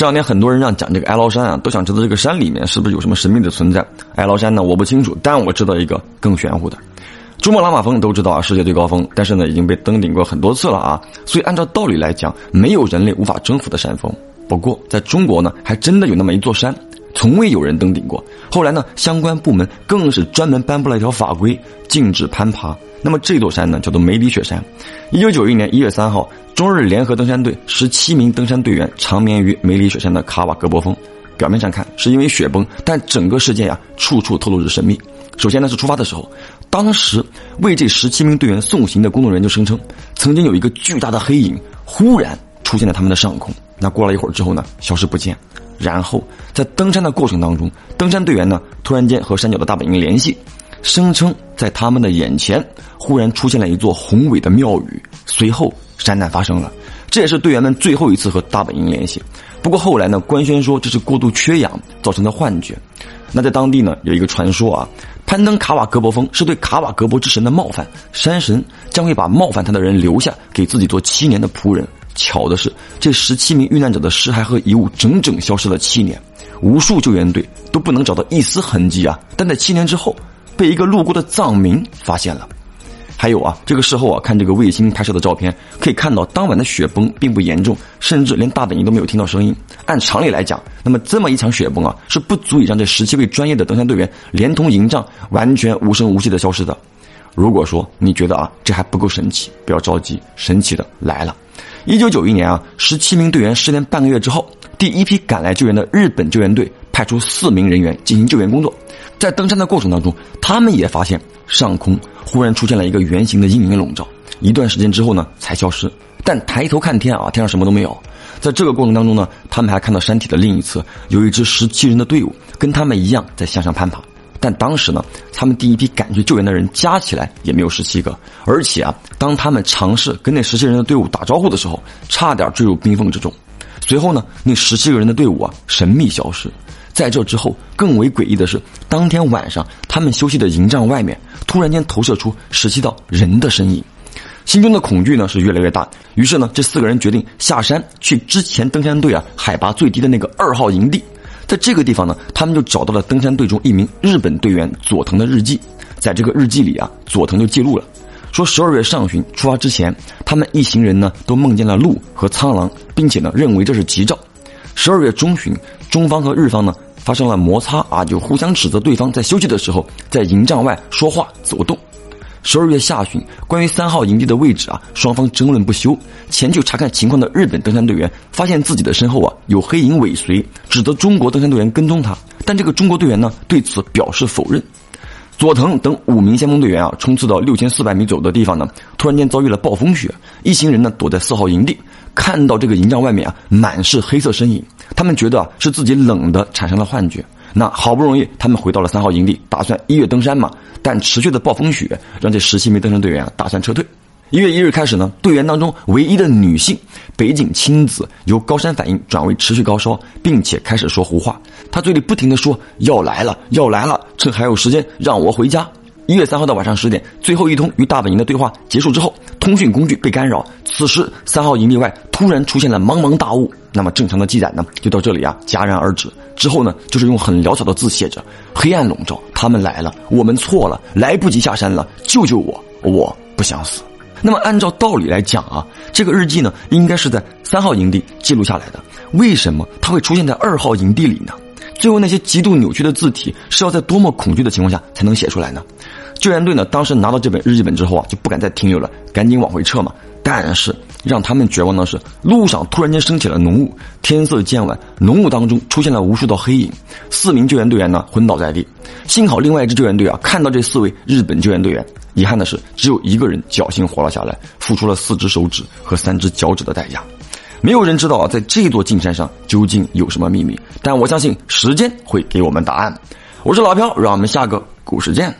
这两天很多人让讲这个哀牢山啊，都想知道这个山里面是不是有什么神秘的存在。哀牢山呢，我不清楚，但我知道一个更玄乎的。珠穆朗玛峰都知道啊，世界最高峰，但是呢，已经被登顶过很多次了啊。所以按照道理来讲，没有人类无法征服的山峰。不过在中国呢，还真的有那么一座山，从未有人登顶过。后来呢，相关部门更是专门颁布了一条法规，禁止攀爬。那么这座山呢，叫做梅里雪山。一九九一年一月三号，中日联合登山队十七名登山队员长眠于梅里雪山的卡瓦格博峰。表面上看是因为雪崩，但整个事件呀，处处透露着神秘。首先呢，是出发的时候，当时为这十七名队员送行的工作人员就声称，曾经有一个巨大的黑影忽然出现在他们的上空。那过了一会儿之后呢，消失不见。然后在登山的过程当中，登山队员呢突然间和山脚的大本营联系。声称在他们的眼前忽然出现了一座宏伟的庙宇，随后山难发生了，这也是队员们最后一次和大本营联系。不过后来呢，官宣说这是过度缺氧造成的幻觉。那在当地呢，有一个传说啊，攀登卡瓦格博峰是对卡瓦格博之神的冒犯，山神将会把冒犯他的人留下给自己做七年的仆人。巧的是，这十七名遇难者的尸骸和遗物整整消失了七年，无数救援队都不能找到一丝痕迹啊！但在七年之后。被一个路过的藏民发现了，还有啊，这个事后啊，看这个卫星拍摄的照片，可以看到当晚的雪崩并不严重，甚至连大本营都没有听到声音。按常理来讲，那么这么一场雪崩啊，是不足以让这十七位专业的登山队员连同营帐完全无声无息的消失的。如果说你觉得啊，这还不够神奇，不要着急，神奇的来了。一九九一年啊，十七名队员失联半个月之后，第一批赶来救援的日本救援队派出四名人员进行救援工作。在登山的过程当中，他们也发现上空忽然出现了一个圆形的阴影笼罩，一段时间之后呢才消失。但抬头看天啊，天上什么都没有。在这个过程当中呢，他们还看到山体的另一侧有一支十七人的队伍，跟他们一样在向上攀爬。但当时呢，他们第一批赶去救援的人加起来也没有十七个，而且啊，当他们尝试跟那十七人的队伍打招呼的时候，差点坠入冰缝之中。随后呢，那十七个人的队伍啊，神秘消失。在这之后，更为诡异的是，当天晚上他们休息的营帐外面，突然间投射出十七道人的身影，心中的恐惧呢是越来越大。于是呢，这四个人决定下山去之前登山队啊海拔最低的那个二号营地。在这个地方呢，他们就找到了登山队中一名日本队员佐藤的日记。在这个日记里啊，佐藤就记录了，说十二月上旬出发之前，他们一行人呢都梦见了鹿和苍狼，并且呢认为这是吉兆。十二月中旬，中方和日方呢发生了摩擦啊，就互相指责对方在休息的时候在营帐外说话走动。十二月下旬，关于三号营地的位置啊，双方争论不休。前去查看情况的日本登山队员发现自己的身后啊有黑影尾随，指责中国登山队员跟踪他，但这个中国队员呢对此表示否认。佐藤等五名先锋队员啊，冲刺到六千四百米左右的地方呢，突然间遭遇了暴风雪，一行人呢躲在四号营地，看到这个营帐外面啊满是黑色身影，他们觉得是自己冷的产生了幻觉。那好不容易他们回到了三号营地，打算一月登山嘛，但持续的暴风雪让这十七名登山队员啊打算撤退。一月一日开始呢，队员当中唯一的女性北井青子由高山反应转为持续高烧，并且开始说胡话。她嘴里不停的说要来了，要来了，趁还有时间让我回家。一月三号的晚上十点，最后一通与大本营的对话结束之后，通讯工具被干扰。此时三号营地外突然出现了茫茫大雾。那么正常的记载呢，就到这里啊戛然而止。之后呢，就是用很潦草的字写着：黑暗笼罩，他们来了，我们错了，来不及下山了，救救我，我不想死。那么，按照道理来讲啊，这个日记呢，应该是在三号营地记录下来的。为什么它会出现在二号营地里呢？最后那些极度扭曲的字体是要在多么恐惧的情况下才能写出来呢？救援队呢，当时拿到这本日记本之后啊，就不敢再停留了，赶紧往回撤嘛。但是让他们绝望的是，路上突然间升起了浓雾，天色渐晚，浓雾当中出现了无数道黑影，四名救援队员呢昏倒在地。幸好另外一支救援队啊，看到这四位日本救援队员。遗憾的是，只有一个人侥幸活了下来，付出了四只手指和三只脚趾的代价。没有人知道，在这座禁山上究竟有什么秘密，但我相信时间会给我们答案。我是老飘，让我们下个故事见。